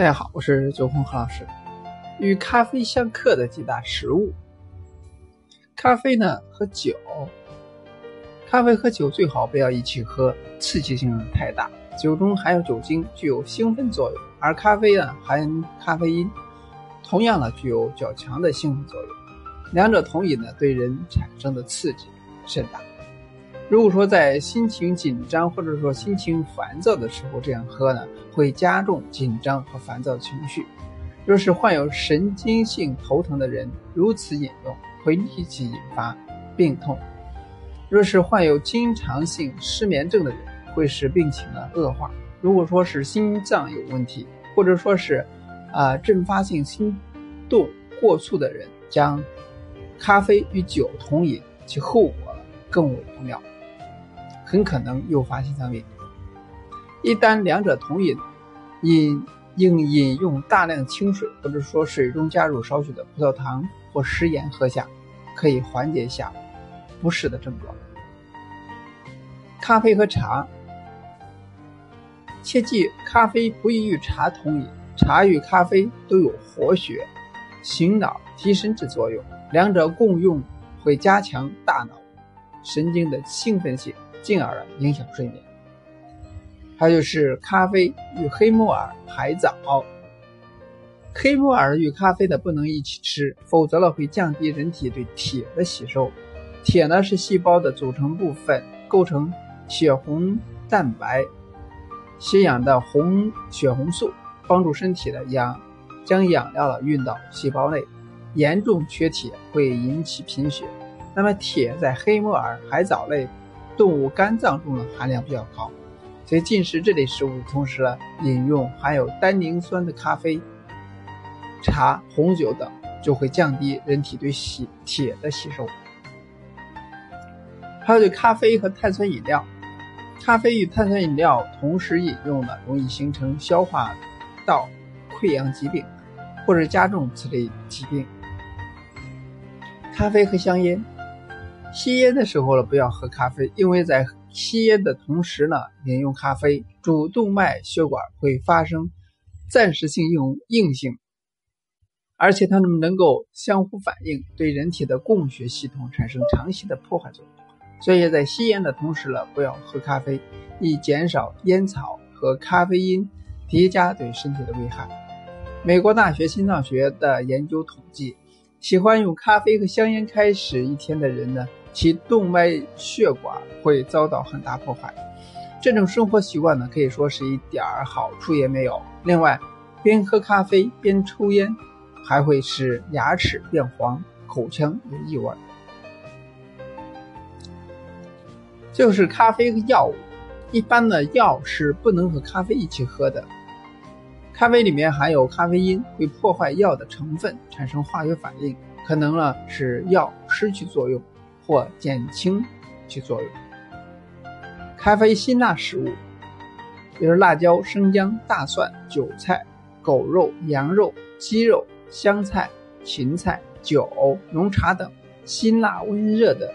大家好，我是九红何老师。与咖啡相克的几大食物，咖啡呢和酒，咖啡和酒最好不要一起喝，刺激性太大。酒中含有酒精，具有兴奋作用，而咖啡呢含咖啡因，同样呢具有较强的兴奋作用。两者同饮呢，对人产生的刺激甚大。如果说在心情紧张或者说心情烦躁的时候这样喝呢，会加重紧张和烦躁情绪。若是患有神经性头疼的人如此饮用，会立即引发病痛。若是患有经常性失眠症的人，会使病情呢恶化。如果说是心脏有问题，或者说是啊阵发性心动过速的人，将咖啡与酒同饮，其后果更为不妙。很可能诱发心脏病。一旦两者同饮，饮应饮用大量清水，或者说水中加入少许的葡萄糖或食盐喝下，可以缓解下不适的症状。咖啡和茶，切记咖啡不宜与茶同饮。茶与咖啡都有活血、醒脑、提神之作用，两者共用会加强大脑神经的兴奋性。进而影响睡眠。还有就是咖啡与黑木耳、海藻。黑木耳与咖啡的不能一起吃，否则了会降低人体对铁的吸收。铁呢是细胞的组成部分，构成血红蛋白，吸氧的红血红素，帮助身体的氧将养料了运到细胞内。严重缺铁会引起贫血。那么铁在黑木耳、海藻类。动物肝脏中的含量比较高，所以进食这类食物的同时呢，饮用含有单宁酸的咖啡、茶、红酒等，就会降低人体对吸铁的吸收。还有对咖啡和碳酸饮料，咖啡与碳酸饮料同时饮用呢，容易形成消化道溃疡疾病，或者加重此类疾病。咖啡和香烟。吸烟的时候呢，不要喝咖啡，因为在吸烟的同时呢，饮用咖啡，主动脉血管会发生暂时性硬硬性，而且它们能够相互反应，对人体的供血系统产生长期的破坏作用。所以在吸烟的同时呢，不要喝咖啡，以减少烟草和咖啡因叠加对身体的危害。美国大学心脏学的研究统计，喜欢用咖啡和香烟开始一天的人呢。其动脉血管会遭到很大破坏，这种生活习惯呢，可以说是一点儿好处也没有。另外，边喝咖啡边抽烟，还会使牙齿变黄、口腔有异味。就是咖啡和药物，一般的药是不能和咖啡一起喝的。咖啡里面含有咖啡因，会破坏药的成分，产生化学反应，可能呢使药失去作用。或减轻其作用。咖啡辛辣食物，比如辣椒、生姜、大蒜、韭菜、狗肉、羊肉、鸡肉、香菜、芹菜、酒、浓茶等辛辣温热的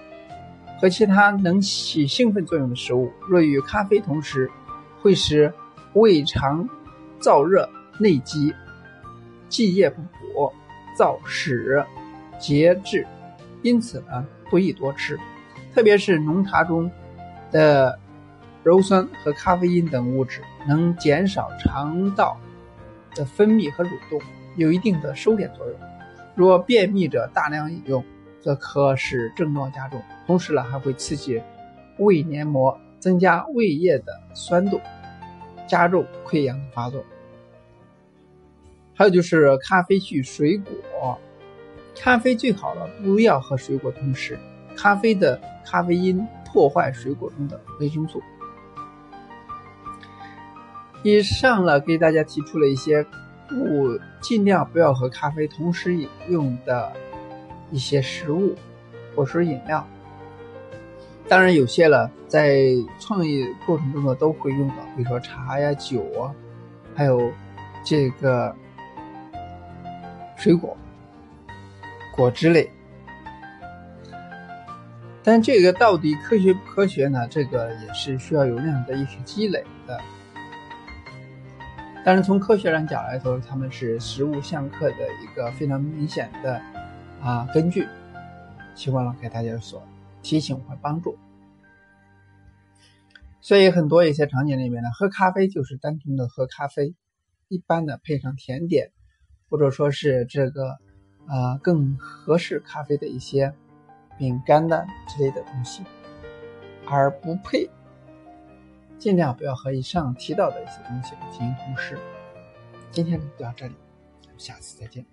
和其他能起兴奋作用的食物，若与咖啡同时，会使胃肠燥热、内积、积液不补、燥屎、结滞，因此呢。不宜多吃，特别是浓茶中的鞣酸和咖啡因等物质，能减少肠道的分泌和蠕动，有一定的收敛作用。若便秘者大量饮用，则可使症状加重，同时呢还会刺激胃黏膜，增加胃液的酸度，加重溃疡的发作。还有就是咖啡去水果。咖啡最好了，不要和水果同时。咖啡的咖啡因破坏水果中的维生素。以上呢，给大家提出了一些不尽量不要和咖啡同时饮用的一些食物或是饮料。当然，有些了在创意过程中呢都会用到，比如说茶呀、酒啊，还有这个水果。果汁类，但这个到底科学不科学呢？这个也是需要有那样的一些积累的。但是从科学上讲来说，它们是食物相克的一个非常明显的啊根据。希望呢给大家所提醒和帮助。所以很多一些场景里面呢，喝咖啡就是单纯的喝咖啡，一般的配上甜点，或者说是这个啊更合适咖啡的一些饼干的之类的东西，而不配。尽量不要和以上提到的一些东西进行同时。今天就到这里，下次再见。